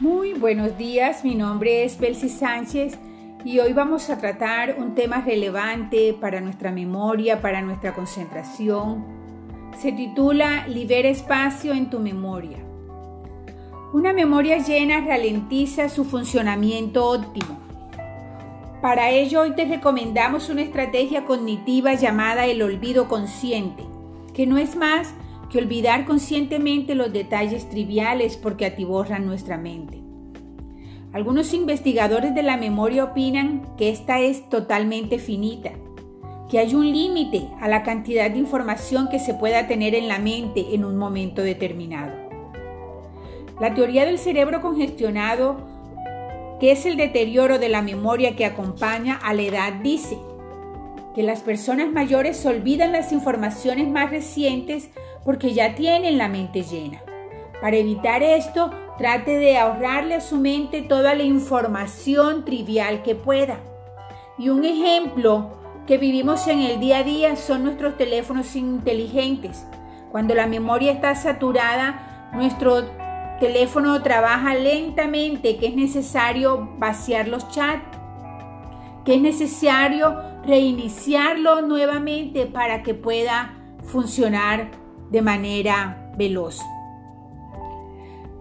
Muy buenos días, mi nombre es Belsi Sánchez y hoy vamos a tratar un tema relevante para nuestra memoria, para nuestra concentración. Se titula Libera espacio en tu memoria. Una memoria llena ralentiza su funcionamiento óptimo. Para ello hoy te recomendamos una estrategia cognitiva llamada el olvido consciente, que no es más olvidar conscientemente los detalles triviales porque atiborran nuestra mente. Algunos investigadores de la memoria opinan que esta es totalmente finita, que hay un límite a la cantidad de información que se pueda tener en la mente en un momento determinado. La teoría del cerebro congestionado, que es el deterioro de la memoria que acompaña a la edad, dice que las personas mayores olvidan las informaciones más recientes porque ya tienen la mente llena. Para evitar esto, trate de ahorrarle a su mente toda la información trivial que pueda. Y un ejemplo que vivimos en el día a día son nuestros teléfonos inteligentes. Cuando la memoria está saturada, nuestro teléfono trabaja lentamente, que es necesario vaciar los chats, que es necesario reiniciarlo nuevamente para que pueda funcionar de manera veloz.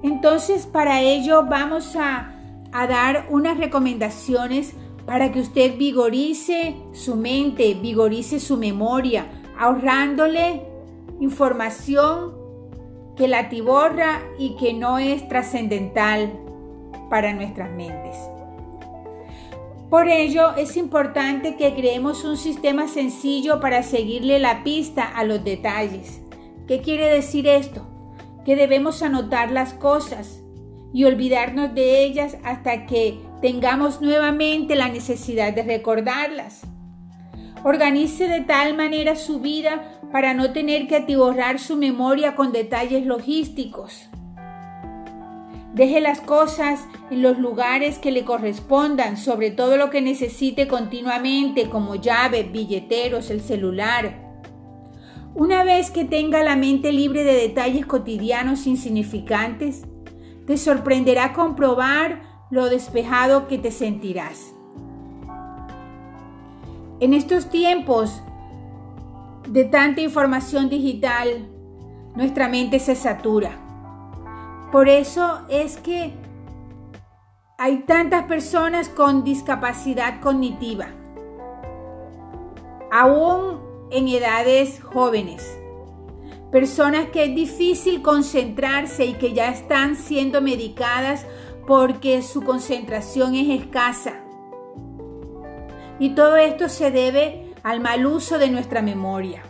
Entonces, para ello vamos a, dar unas recomendaciones para que usted vigorice su mente, vigorice su memoria, ahorrándole información que la tiborra y que no es trascendental para nuestras mentes. Por ello es importante que creemos un sistema sencillo para seguirle la pista a los detalles. ¿Qué quiere decir esto? Que debemos anotar las cosas y olvidarnos de ellas hasta que tengamos nuevamente la necesidad de recordarlas. Organice de tal manera su vida para no tener que atiborrar su memoria con detalles logísticos. Deje las cosas en los lugares que le correspondan, sobre todo lo que necesite continuamente, como llaves, billeteros, el celular. Una vez que tenga la mente libre de detalles cotidianos insignificantes, te sorprenderá comprobar lo despejado que te sentirás. En estos tiempos de tanta información digital, nuestra mente se satura. Por eso es que hay tantas personas con discapacidad cognitiva. Aún en edades jóvenes. Personas que es difícil concentrarse y que ya están siendo medicadas porque su concentración es escasa. Y todo esto se debe al mal uso de nuestra memoria,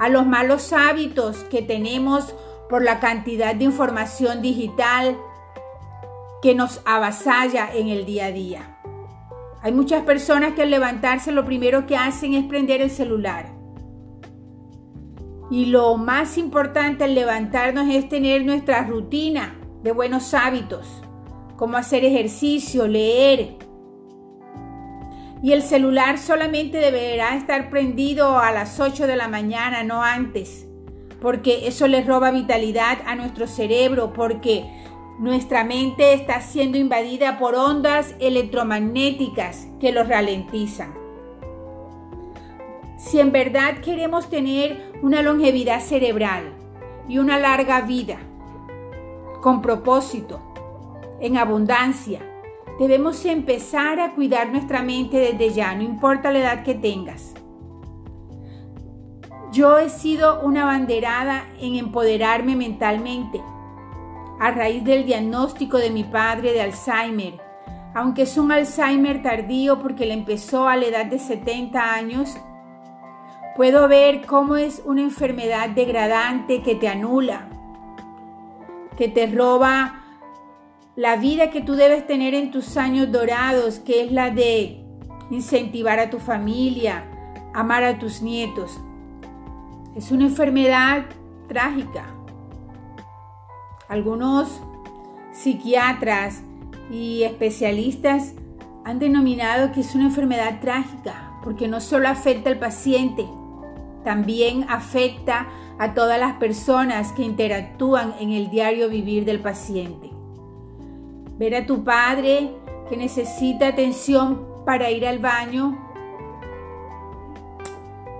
a los malos hábitos que tenemos por la cantidad de información digital que nos avasalla en el día a día. Hay muchas personas que al levantarse lo primero que hacen es prender el celular y lo más importante al levantarnos es tener nuestra rutina de buenos hábitos, como hacer ejercicio, leer. Y el celular solamente deberá estar prendido a las 8 de la mañana, no antes, porque eso le roba vitalidad a nuestro cerebro, porque nuestra mente está siendo invadida por ondas electromagnéticas que lo ralentizan. Si en verdad queremos tener una longevidad cerebral y una larga vida, con propósito, en abundancia, debemos empezar a cuidar nuestra mente desde ya, no importa la edad que tengas. Yo he sido una banderada en empoderarme mentalmente a raíz del diagnóstico de mi padre de Alzheimer, aunque es un Alzheimer tardío porque le empezó a la edad de 70 años Puedo ver cómo es una enfermedad degradante que te anula, que te roba la vida que tú debes tener en tus años dorados, que es la de incentivar a tu familia, amar a tus nietos. Es una enfermedad trágica. Algunos psiquiatras y especialistas han denominado que es una enfermedad trágica porque no solo afecta al paciente, también afecta a todas las personas que interactúan en el diario vivir del paciente. Ver a tu padre que necesita atención para ir al baño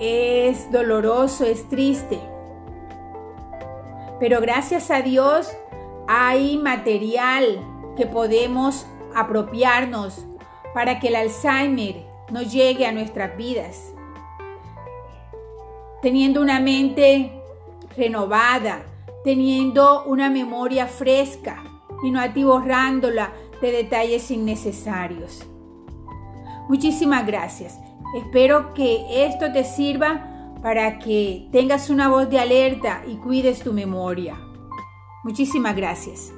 es doloroso, es triste. Pero gracias a Dios hay material que podemos apropiarnos para que el Alzheimer no llegue a nuestras vidas. Teniendo una mente renovada, teniendo una memoria fresca y no atiborrándola de detalles innecesarios. Muchísimas gracias. Espero que esto te sirva para que tengas una voz de alerta y cuides tu memoria. Muchísimas gracias.